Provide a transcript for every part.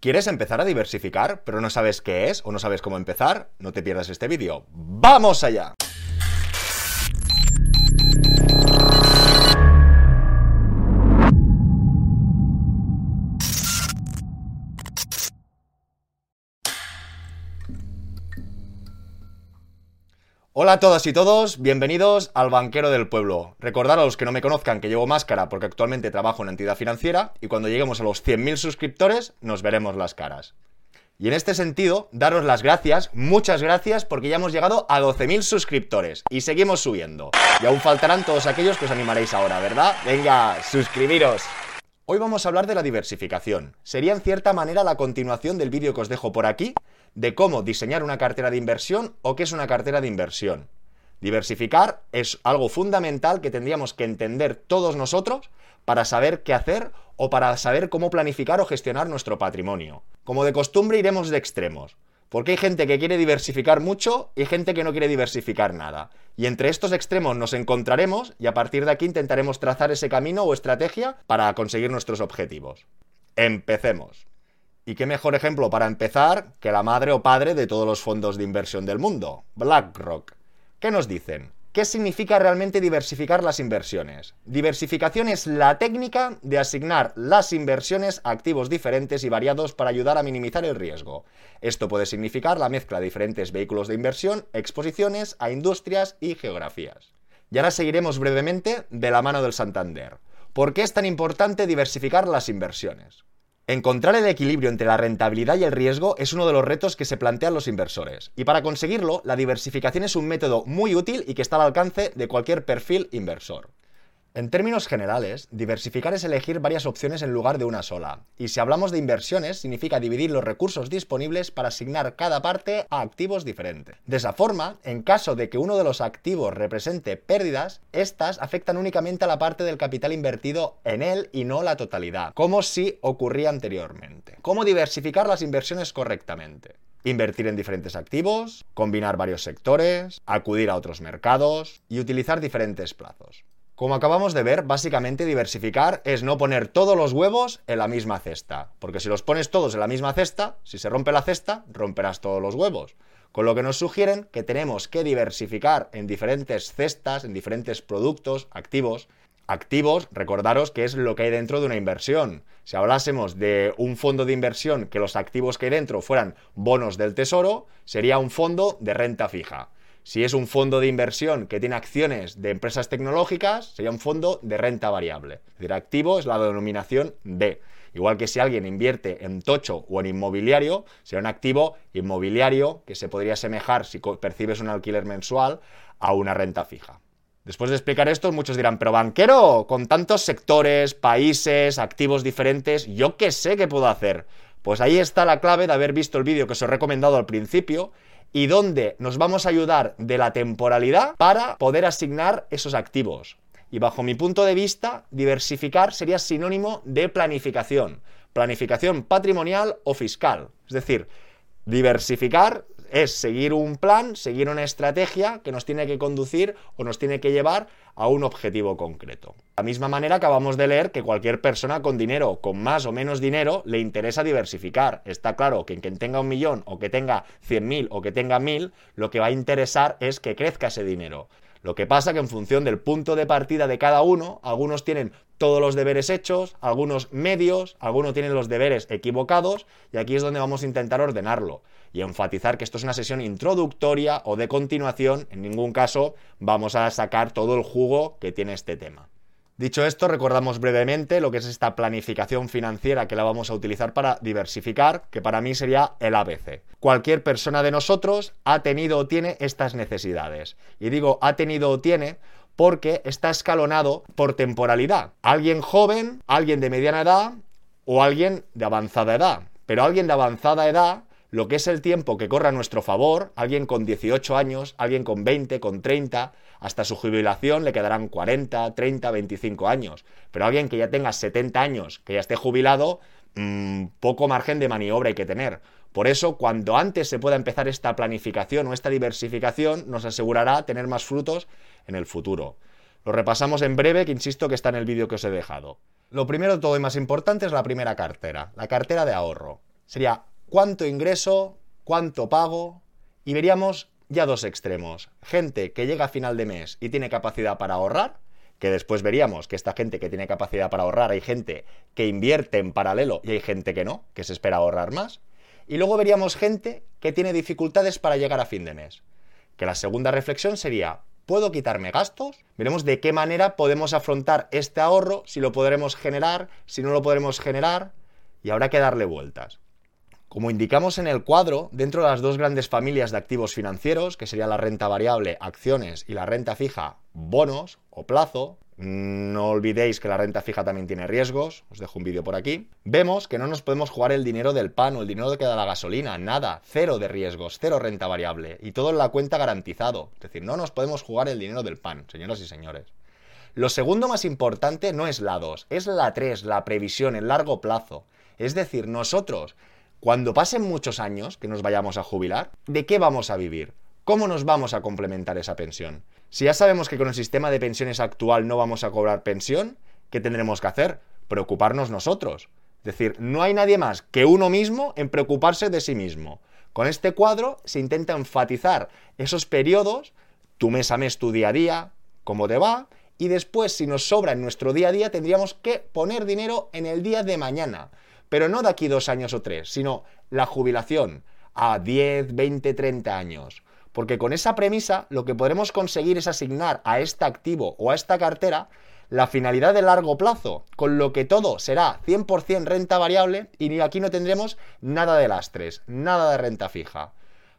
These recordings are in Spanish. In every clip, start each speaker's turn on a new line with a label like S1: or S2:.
S1: ¿Quieres empezar a diversificar, pero no sabes qué es o no sabes cómo empezar? No te pierdas este vídeo. ¡Vamos allá! Hola a todas y todos, bienvenidos al Banquero del Pueblo. Recordad a los que no me conozcan que llevo máscara porque actualmente trabajo en entidad financiera y cuando lleguemos a los 100.000 suscriptores nos veremos las caras. Y en este sentido, daros las gracias, muchas gracias, porque ya hemos llegado a 12.000 suscriptores y seguimos subiendo. Y aún faltarán todos aquellos que os animaréis ahora, ¿verdad? Venga, suscribiros. Hoy vamos a hablar de la diversificación. Sería en cierta manera la continuación del vídeo que os dejo por aquí, de cómo diseñar una cartera de inversión o qué es una cartera de inversión. Diversificar es algo fundamental que tendríamos que entender todos nosotros para saber qué hacer o para saber cómo planificar o gestionar nuestro patrimonio. Como de costumbre iremos de extremos, porque hay gente que quiere diversificar mucho y gente que no quiere diversificar nada. Y entre estos extremos nos encontraremos y a partir de aquí intentaremos trazar ese camino o estrategia para conseguir nuestros objetivos. Empecemos. ¿Y qué mejor ejemplo para empezar que la madre o padre de todos los fondos de inversión del mundo, BlackRock? ¿Qué nos dicen? ¿Qué significa realmente diversificar las inversiones? Diversificación es la técnica de asignar las inversiones a activos diferentes y variados para ayudar a minimizar el riesgo. Esto puede significar la mezcla de diferentes vehículos de inversión, exposiciones a industrias y geografías. Y ahora seguiremos brevemente de la mano del Santander. ¿Por qué es tan importante diversificar las inversiones? Encontrar el equilibrio entre la rentabilidad y el riesgo es uno de los retos que se plantean los inversores. Y para conseguirlo, la diversificación es un método muy útil y que está al alcance de cualquier perfil inversor. En términos generales, diversificar es elegir varias opciones en lugar de una sola. Y si hablamos de inversiones, significa dividir los recursos disponibles para asignar cada parte a activos diferentes. De esa forma, en caso de que uno de los activos represente pérdidas, estas afectan únicamente a la parte del capital invertido en él y no la totalidad, como si ocurría anteriormente. ¿Cómo diversificar las inversiones correctamente? Invertir en diferentes activos, combinar varios sectores, acudir a otros mercados y utilizar diferentes plazos. Como acabamos de ver, básicamente diversificar es no poner todos los huevos en la misma cesta. Porque si los pones todos en la misma cesta, si se rompe la cesta, romperás todos los huevos. Con lo que nos sugieren que tenemos que diversificar en diferentes cestas, en diferentes productos, activos. Activos, recordaros que es lo que hay dentro de una inversión. Si hablásemos de un fondo de inversión que los activos que hay dentro fueran bonos del tesoro, sería un fondo de renta fija. Si es un fondo de inversión que tiene acciones de empresas tecnológicas, sería un fondo de renta variable. Es decir, activo es la denominación D. Igual que si alguien invierte en tocho o en inmobiliario, será un activo inmobiliario que se podría asemejar, si percibes un alquiler mensual, a una renta fija. Después de explicar esto, muchos dirán, pero banquero, con tantos sectores, países, activos diferentes, ¿yo qué sé qué puedo hacer? Pues ahí está la clave de haber visto el vídeo que os he recomendado al principio y donde nos vamos a ayudar de la temporalidad para poder asignar esos activos. Y bajo mi punto de vista, diversificar sería sinónimo de planificación. Planificación patrimonial o fiscal. Es decir, diversificar es seguir un plan, seguir una estrategia que nos tiene que conducir o nos tiene que llevar a un objetivo concreto. De la misma manera acabamos de leer que cualquier persona con dinero, con más o menos dinero, le interesa diversificar. Está claro que quien tenga un millón o que tenga 100.000 o que tenga 1.000, lo que va a interesar es que crezca ese dinero. Lo que pasa que en función del punto de partida de cada uno, algunos tienen todos los deberes hechos, algunos medios, algunos tienen los deberes equivocados y aquí es donde vamos a intentar ordenarlo y enfatizar que esto es una sesión introductoria o de continuación, en ningún caso vamos a sacar todo el jugo que tiene este tema. Dicho esto, recordamos brevemente lo que es esta planificación financiera que la vamos a utilizar para diversificar, que para mí sería el ABC. Cualquier persona de nosotros ha tenido o tiene estas necesidades. Y digo ha tenido o tiene porque está escalonado por temporalidad. Alguien joven, alguien de mediana edad o alguien de avanzada edad. Pero alguien de avanzada edad lo que es el tiempo que corre a nuestro favor, alguien con 18 años, alguien con 20, con 30, hasta su jubilación le quedarán 40, 30, 25 años. Pero alguien que ya tenga 70 años, que ya esté jubilado, mmm, poco margen de maniobra hay que tener. Por eso, cuando antes se pueda empezar esta planificación o esta diversificación, nos asegurará tener más frutos en el futuro. Lo repasamos en breve, que insisto que está en el vídeo que os he dejado. Lo primero de todo y más importante es la primera cartera, la cartera de ahorro. sería cuánto ingreso, cuánto pago, y veríamos ya dos extremos. Gente que llega a final de mes y tiene capacidad para ahorrar, que después veríamos que esta gente que tiene capacidad para ahorrar, hay gente que invierte en paralelo y hay gente que no, que se espera ahorrar más. Y luego veríamos gente que tiene dificultades para llegar a fin de mes. Que la segunda reflexión sería, ¿puedo quitarme gastos? Veremos de qué manera podemos afrontar este ahorro, si lo podremos generar, si no lo podremos generar, y habrá que darle vueltas. Como indicamos en el cuadro, dentro de las dos grandes familias de activos financieros, que sería la renta variable, acciones, y la renta fija, bonos o plazo, no olvidéis que la renta fija también tiene riesgos, os dejo un vídeo por aquí, vemos que no nos podemos jugar el dinero del pan o el dinero que da la gasolina, nada, cero de riesgos, cero renta variable, y todo en la cuenta garantizado, es decir, no nos podemos jugar el dinero del pan, señoras y señores. Lo segundo más importante no es la 2, es la 3, la previsión en largo plazo. Es decir, nosotros cuando pasen muchos años que nos vayamos a jubilar, ¿de qué vamos a vivir? ¿Cómo nos vamos a complementar esa pensión? Si ya sabemos que con el sistema de pensiones actual no vamos a cobrar pensión, ¿qué tendremos que hacer? Preocuparnos nosotros. Es decir, no hay nadie más que uno mismo en preocuparse de sí mismo. Con este cuadro se intenta enfatizar esos periodos, tu mes a mes, tu día a día, cómo te va, y después si nos sobra en nuestro día a día tendríamos que poner dinero en el día de mañana pero no de aquí dos años o tres, sino la jubilación a 10, 20, 30 años. Porque con esa premisa lo que podremos conseguir es asignar a este activo o a esta cartera la finalidad de largo plazo, con lo que todo será 100% renta variable y aquí no tendremos nada de lastres, nada de renta fija.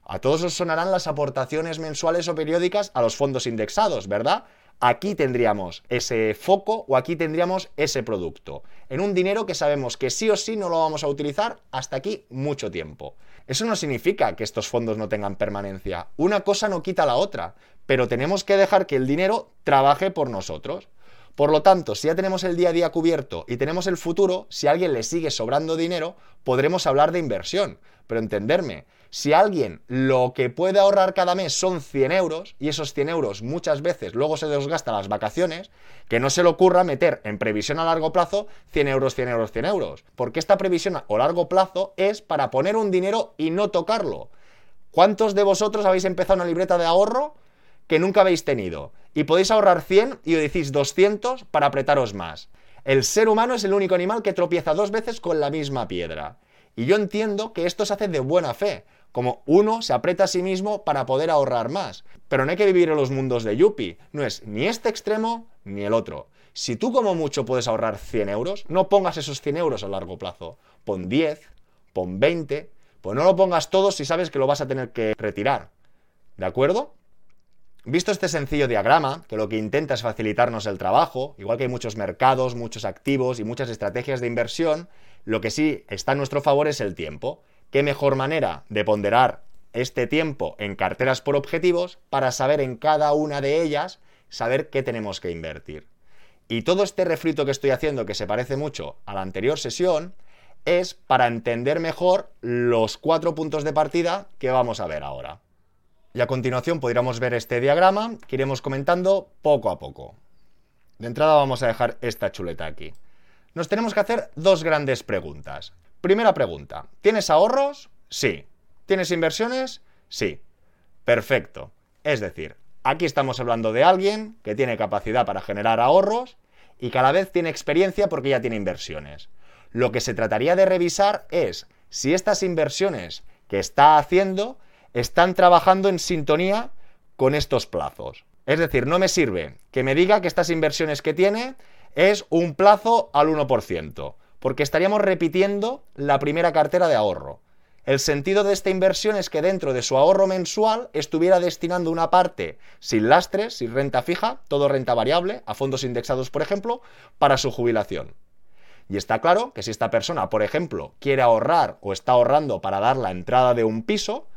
S1: A todos os sonarán las aportaciones mensuales o periódicas a los fondos indexados, ¿verdad? aquí tendríamos ese foco o aquí tendríamos ese producto. En un dinero que sabemos que sí o sí no lo vamos a utilizar hasta aquí mucho tiempo. Eso no significa que estos fondos no tengan permanencia. Una cosa no quita la otra, pero tenemos que dejar que el dinero trabaje por nosotros. Por lo tanto, si ya tenemos el día a día cubierto y tenemos el futuro, si a alguien le sigue sobrando dinero, podremos hablar de inversión. Pero entenderme, si alguien lo que puede ahorrar cada mes son 100 euros y esos 100 euros muchas veces luego se desgasta las vacaciones, que no se le ocurra meter en previsión a largo plazo 100 euros, 100 euros, 100 euros. Porque esta previsión a largo plazo es para poner un dinero y no tocarlo. ¿Cuántos de vosotros habéis empezado una libreta de ahorro que nunca habéis tenido? Y podéis ahorrar 100 y os decís 200 para apretaros más. El ser humano es el único animal que tropieza dos veces con la misma piedra. Y yo entiendo que esto se hace de buena fe, como uno se aprieta a sí mismo para poder ahorrar más. Pero no hay que vivir en los mundos de Yuppie. No es ni este extremo ni el otro. Si tú como mucho puedes ahorrar 100 euros, no pongas esos 100 euros a largo plazo. Pon 10, pon 20, pues no lo pongas todo si sabes que lo vas a tener que retirar. ¿De acuerdo? Visto este sencillo diagrama, que lo que intenta es facilitarnos el trabajo, igual que hay muchos mercados, muchos activos y muchas estrategias de inversión, lo que sí está a nuestro favor es el tiempo. ¿Qué mejor manera de ponderar este tiempo en carteras por objetivos para saber en cada una de ellas, saber qué tenemos que invertir? Y todo este refrito que estoy haciendo, que se parece mucho a la anterior sesión, es para entender mejor los cuatro puntos de partida que vamos a ver ahora. Y a continuación podríamos ver este diagrama que iremos comentando poco a poco. De entrada vamos a dejar esta chuleta aquí. Nos tenemos que hacer dos grandes preguntas. Primera pregunta, ¿tienes ahorros? Sí. ¿Tienes inversiones? Sí. Perfecto. Es decir, aquí estamos hablando de alguien que tiene capacidad para generar ahorros y cada vez tiene experiencia porque ya tiene inversiones. Lo que se trataría de revisar es si estas inversiones que está haciendo están trabajando en sintonía con estos plazos. Es decir, no me sirve que me diga que estas inversiones que tiene es un plazo al 1% porque estaríamos repitiendo la primera cartera de ahorro. El sentido de esta inversión es que dentro de su ahorro mensual estuviera destinando una parte sin lastres, sin renta fija, todo renta variable, a fondos indexados, por ejemplo, para su jubilación. Y está claro que si esta persona, por ejemplo, quiere ahorrar o está ahorrando para dar la entrada de un piso,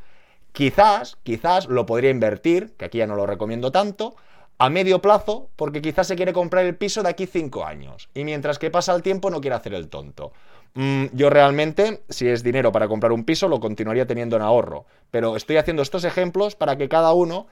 S1: quizás, quizás lo podría invertir, que aquí ya no lo recomiendo tanto, a medio plazo porque quizás se quiere comprar el piso de aquí cinco años y mientras que pasa el tiempo no quiere hacer el tonto. Mm, yo realmente, si es dinero para comprar un piso, lo continuaría teniendo en ahorro, pero estoy haciendo estos ejemplos para que cada uno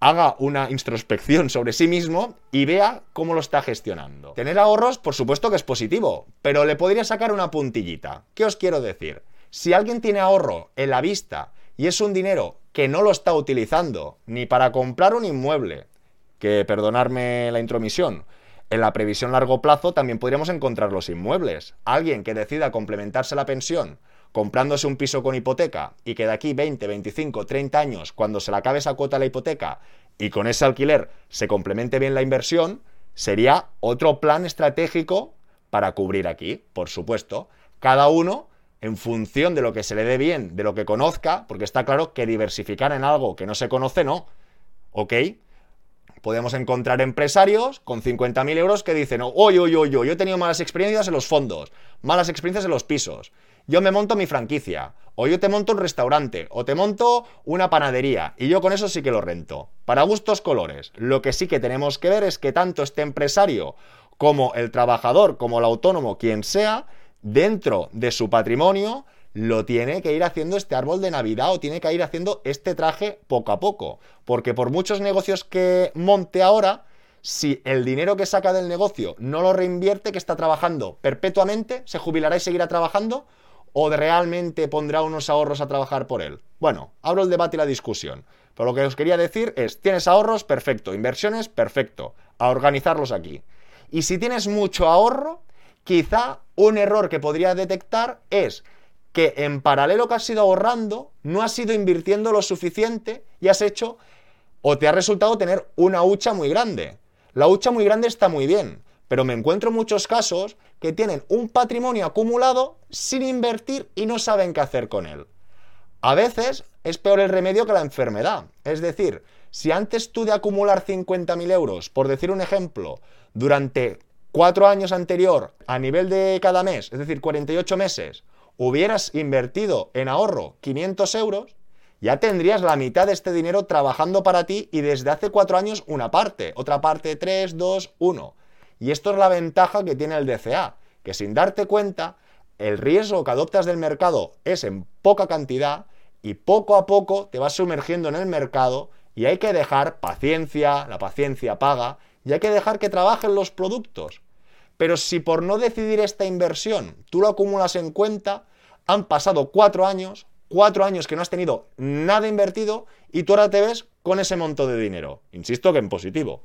S1: haga una introspección sobre sí mismo y vea cómo lo está gestionando. Tener ahorros, por supuesto que es positivo, pero le podría sacar una puntillita. ¿Qué os quiero decir? Si alguien tiene ahorro en la vista y es un dinero que no lo está utilizando ni para comprar un inmueble, que perdonarme la intromisión, en la previsión largo plazo también podríamos encontrar los inmuebles. Alguien que decida complementarse la pensión comprándose un piso con hipoteca y que de aquí 20, 25, 30 años, cuando se le acabe esa cuota de la hipoteca y con ese alquiler se complemente bien la inversión, sería otro plan estratégico para cubrir aquí, por supuesto. Cada uno en función de lo que se le dé bien, de lo que conozca, porque está claro que diversificar en algo que no se conoce, no. ¿Ok? Podemos encontrar empresarios con 50.000 euros que dicen, oye, oye, oye, yo he tenido malas experiencias en los fondos, malas experiencias en los pisos yo me monto mi franquicia, o yo te monto un restaurante, o te monto una panadería, y yo con eso sí que lo rento. Para gustos colores. Lo que sí que tenemos que ver es que tanto este empresario como el trabajador, como el autónomo, quien sea, dentro de su patrimonio, lo tiene que ir haciendo este árbol de Navidad o tiene que ir haciendo este traje poco a poco. Porque por muchos negocios que monte ahora, si el dinero que saca del negocio no lo reinvierte, que está trabajando perpetuamente, se jubilará y seguirá trabajando, o realmente pondrá unos ahorros a trabajar por él? Bueno, abro el debate y la discusión. Pero lo que os quería decir es, tienes ahorros, perfecto, inversiones, perfecto, a organizarlos aquí. Y si tienes mucho ahorro, quizá un error que podría detectar es que en paralelo que has ido ahorrando, no has ido invirtiendo lo suficiente y has hecho o te ha resultado tener una hucha muy grande. La hucha muy grande está muy bien, pero me encuentro muchos casos que tienen un patrimonio acumulado sin invertir y no saben qué hacer con él. A veces es peor el remedio que la enfermedad. Es decir, si antes tú de acumular 50.000 euros, por decir un ejemplo, durante cuatro años anterior, a nivel de cada mes, es decir, 48 meses, hubieras invertido en ahorro 500 euros, ya tendrías la mitad de este dinero trabajando para ti y desde hace cuatro años una parte, otra parte 3, 2, 1. Y esto es la ventaja que tiene el DCA, que sin darte cuenta, el riesgo que adoptas del mercado es en poca cantidad y poco a poco te vas sumergiendo en el mercado y hay que dejar paciencia, la paciencia paga, y hay que dejar que trabajen los productos. Pero si por no decidir esta inversión tú lo acumulas en cuenta, han pasado cuatro años, cuatro años que no has tenido nada invertido y tú ahora te ves con ese monto de dinero. Insisto que en positivo.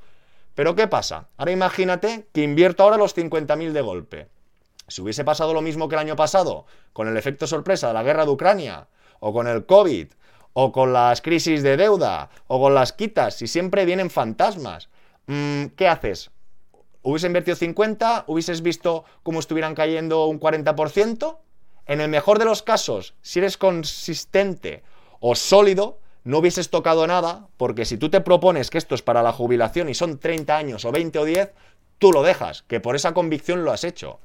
S1: Pero ¿qué pasa? Ahora imagínate que invierto ahora los 50.000 de golpe. Si hubiese pasado lo mismo que el año pasado, con el efecto sorpresa de la guerra de Ucrania, o con el COVID, o con las crisis de deuda, o con las quitas, si siempre vienen fantasmas, mm, ¿qué haces? ¿Hubiese invertido 50? ¿Hubieses visto cómo estuvieran cayendo un 40%? En el mejor de los casos, si eres consistente o sólido, no hubieses tocado nada, porque si tú te propones que esto es para la jubilación y son 30 años o 20 o 10, tú lo dejas, que por esa convicción lo has hecho.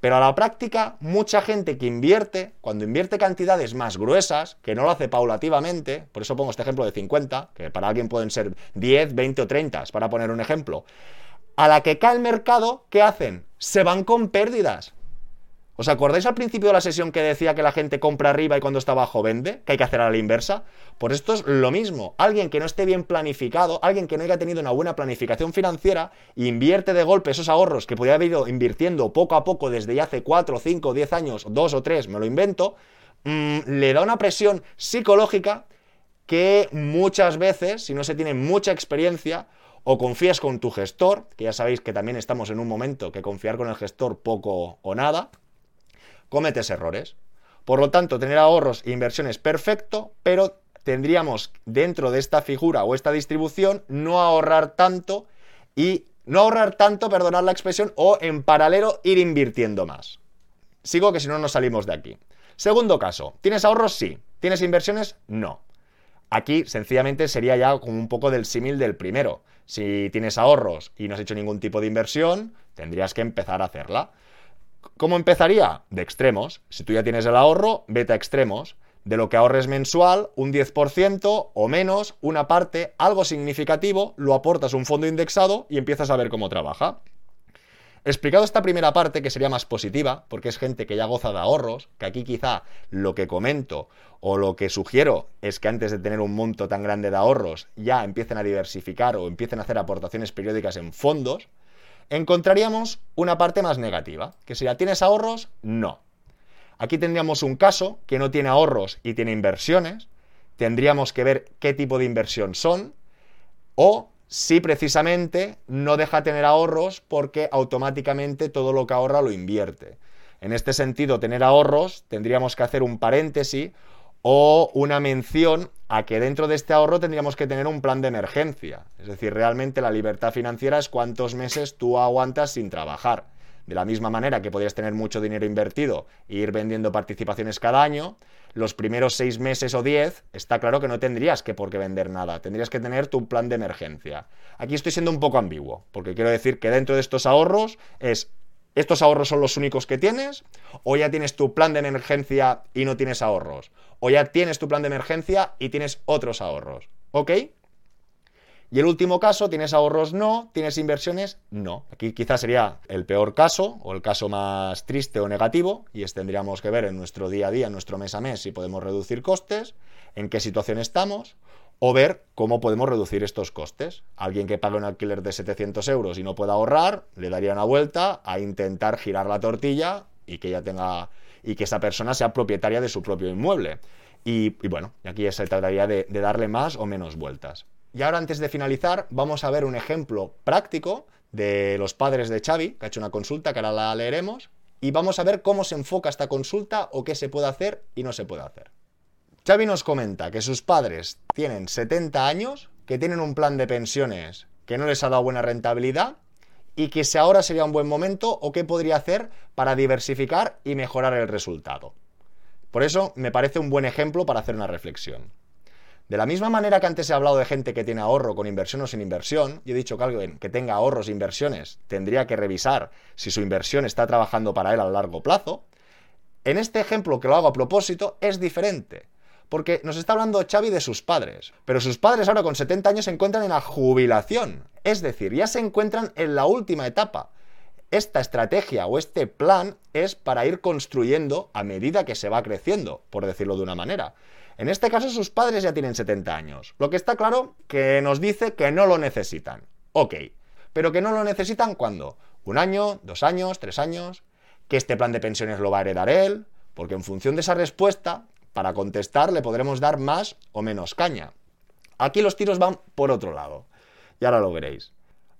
S1: Pero a la práctica, mucha gente que invierte, cuando invierte cantidades más gruesas, que no lo hace paulativamente, por eso pongo este ejemplo de 50, que para alguien pueden ser 10, 20 o 30, para poner un ejemplo, a la que cae el mercado, ¿qué hacen? Se van con pérdidas. ¿Os acordáis al principio de la sesión que decía que la gente compra arriba y cuando está abajo vende? Que hay que hacer a la inversa. Por esto es lo mismo. Alguien que no esté bien planificado, alguien que no haya tenido una buena planificación financiera, invierte de golpe esos ahorros que podría haber ido invirtiendo poco a poco desde ya hace 4, 5, 10 años, 2 o 3, me lo invento, mm, le da una presión psicológica que muchas veces, si no se tiene mucha experiencia, o confías con tu gestor, que ya sabéis que también estamos en un momento que confiar con el gestor poco o nada, cometes errores. Por lo tanto, tener ahorros e inversiones perfecto, pero tendríamos dentro de esta figura o esta distribución no ahorrar tanto y no ahorrar tanto, perdonad la expresión, o en paralelo ir invirtiendo más. Sigo que si no nos salimos de aquí. Segundo caso, ¿tienes ahorros? Sí. ¿Tienes inversiones? No. Aquí sencillamente sería ya como un poco del símil del primero. Si tienes ahorros y no has hecho ningún tipo de inversión, tendrías que empezar a hacerla. ¿Cómo empezaría? De extremos. Si tú ya tienes el ahorro, vete a extremos. De lo que ahorres mensual, un 10% o menos, una parte, algo significativo, lo aportas a un fondo indexado y empiezas a ver cómo trabaja. Explicado esta primera parte, que sería más positiva, porque es gente que ya goza de ahorros, que aquí quizá lo que comento o lo que sugiero es que antes de tener un monto tan grande de ahorros ya empiecen a diversificar o empiecen a hacer aportaciones periódicas en fondos, encontraríamos una parte más negativa, que sería, ¿tienes ahorros? No. Aquí tendríamos un caso que no tiene ahorros y tiene inversiones. Tendríamos que ver qué tipo de inversión son. O si precisamente no deja tener ahorros porque automáticamente todo lo que ahorra lo invierte. En este sentido, tener ahorros, tendríamos que hacer un paréntesis o una mención a que dentro de este ahorro tendríamos que tener un plan de emergencia. Es decir, realmente la libertad financiera es cuántos meses tú aguantas sin trabajar. De la misma manera que podrías tener mucho dinero invertido e ir vendiendo participaciones cada año, los primeros seis meses o diez, está claro que no tendrías que por qué vender nada, tendrías que tener tu plan de emergencia. Aquí estoy siendo un poco ambiguo, porque quiero decir que dentro de estos ahorros es ¿Estos ahorros son los únicos que tienes? ¿O ya tienes tu plan de emergencia y no tienes ahorros? ¿O ya tienes tu plan de emergencia y tienes otros ahorros? ¿Ok? Y el último caso, ¿tienes ahorros? No. ¿Tienes inversiones? No. Aquí quizás sería el peor caso o el caso más triste o negativo y es tendríamos que ver en nuestro día a día, en nuestro mes a mes, si podemos reducir costes, en qué situación estamos o ver cómo podemos reducir estos costes. Alguien que pague un alquiler de 700 euros y no pueda ahorrar, le daría una vuelta a intentar girar la tortilla y que ella tenga y que esa persona sea propietaria de su propio inmueble. Y, bueno, aquí se trataría de darle más o menos vueltas. Y ahora antes de finalizar, vamos a ver un ejemplo práctico de los padres de Xavi, que ha hecho una consulta que ahora la leeremos, y vamos a ver cómo se enfoca esta consulta o qué se puede hacer y no se puede hacer. Xavi nos comenta que sus padres tienen 70 años, que tienen un plan de pensiones que no les ha dado buena rentabilidad y que si ahora sería un buen momento o qué podría hacer para diversificar y mejorar el resultado. Por eso me parece un buen ejemplo para hacer una reflexión. De la misma manera que antes he hablado de gente que tiene ahorro con inversión o sin inversión, yo he dicho que alguien que tenga ahorros e inversiones tendría que revisar si su inversión está trabajando para él a largo plazo, en este ejemplo que lo hago a propósito es diferente. Porque nos está hablando Xavi de sus padres, pero sus padres ahora con 70 años se encuentran en la jubilación, es decir, ya se encuentran en la última etapa. Esta estrategia o este plan es para ir construyendo a medida que se va creciendo, por decirlo de una manera. En este caso sus padres ya tienen 70 años, lo que está claro que nos dice que no lo necesitan. Ok, pero que no lo necesitan cuando? ¿Un año? ¿Dos años? ¿Tres años? ¿Que este plan de pensiones lo va a heredar él? Porque en función de esa respuesta para contestar le podremos dar más o menos caña. Aquí los tiros van por otro lado. Y ahora lo veréis.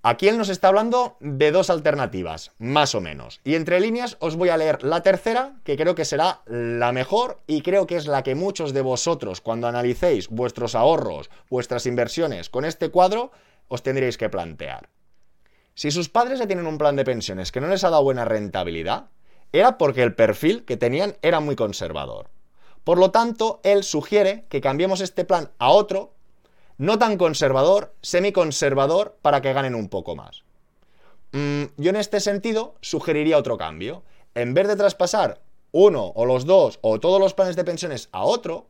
S1: Aquí él nos está hablando de dos alternativas, más o menos. Y entre líneas os voy a leer la tercera, que creo que será la mejor y creo que es la que muchos de vosotros, cuando analicéis vuestros ahorros, vuestras inversiones con este cuadro, os tendréis que plantear. Si sus padres ya tienen un plan de pensiones que no les ha dado buena rentabilidad, era porque el perfil que tenían era muy conservador. Por lo tanto, él sugiere que cambiemos este plan a otro, no tan conservador, semiconservador, para que ganen un poco más. Mm, yo en este sentido sugeriría otro cambio. En vez de traspasar uno o los dos o todos los planes de pensiones a otro,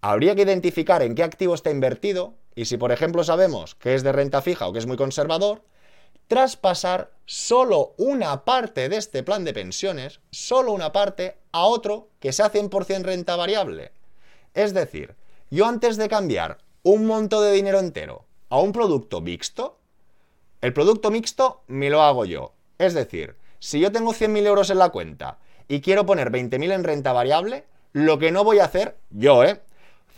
S1: habría que identificar en qué activo está invertido y si por ejemplo sabemos que es de renta fija o que es muy conservador, traspasar solo una parte de este plan de pensiones, solo una parte, a otro que sea 100% renta variable. Es decir, yo antes de cambiar un monto de dinero entero a un producto mixto, el producto mixto me lo hago yo. Es decir, si yo tengo 100.000 euros en la cuenta y quiero poner 20.000 en renta variable, lo que no voy a hacer, yo, ¿eh?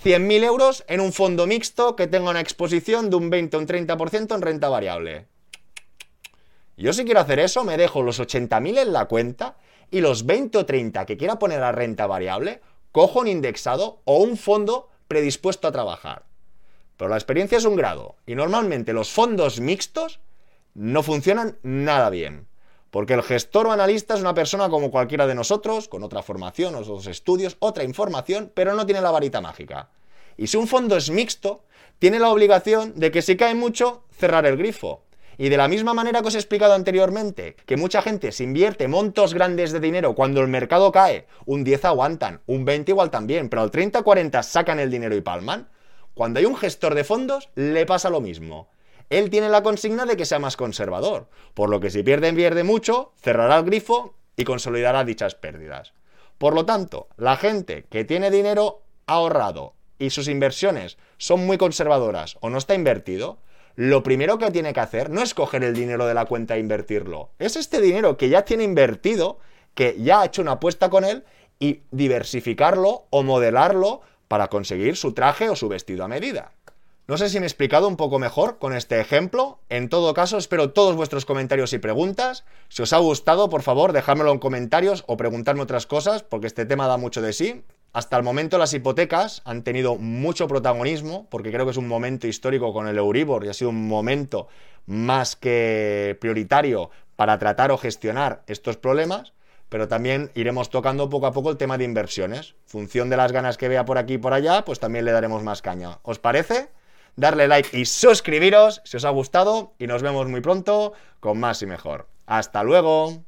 S1: 100.000 euros en un fondo mixto que tenga una exposición de un 20 o un 30% en renta variable. Yo si quiero hacer eso, me dejo los 80.000 en la cuenta y los 20 o 30 que quiera poner a renta variable, cojo un indexado o un fondo predispuesto a trabajar. La experiencia es un grado y normalmente los fondos mixtos no funcionan nada bien. Porque el gestor o analista es una persona como cualquiera de nosotros, con otra formación, otros estudios, otra información, pero no tiene la varita mágica. Y si un fondo es mixto, tiene la obligación de que si cae mucho, cerrar el grifo. Y de la misma manera que os he explicado anteriormente, que mucha gente se invierte montos grandes de dinero cuando el mercado cae, un 10 aguantan, un 20 igual también, pero al 30-40 sacan el dinero y palman, cuando hay un gestor de fondos le pasa lo mismo. Él tiene la consigna de que sea más conservador, por lo que si pierde, pierde mucho, cerrará el grifo y consolidará dichas pérdidas. Por lo tanto, la gente que tiene dinero ahorrado y sus inversiones son muy conservadoras o no está invertido, lo primero que tiene que hacer no es coger el dinero de la cuenta e invertirlo. Es este dinero que ya tiene invertido, que ya ha hecho una apuesta con él y diversificarlo o modelarlo para conseguir su traje o su vestido a medida. No sé si me he explicado un poco mejor con este ejemplo. En todo caso, espero todos vuestros comentarios y preguntas. Si os ha gustado, por favor, dejádmelo en comentarios o preguntarme otras cosas, porque este tema da mucho de sí. Hasta el momento las hipotecas han tenido mucho protagonismo, porque creo que es un momento histórico con el Euribor y ha sido un momento más que prioritario para tratar o gestionar estos problemas, pero también iremos tocando poco a poco el tema de inversiones. Función de las ganas que vea por aquí y por allá, pues también le daremos más caña. ¿Os parece? darle like y suscribiros si os ha gustado y nos vemos muy pronto con más y mejor. Hasta luego.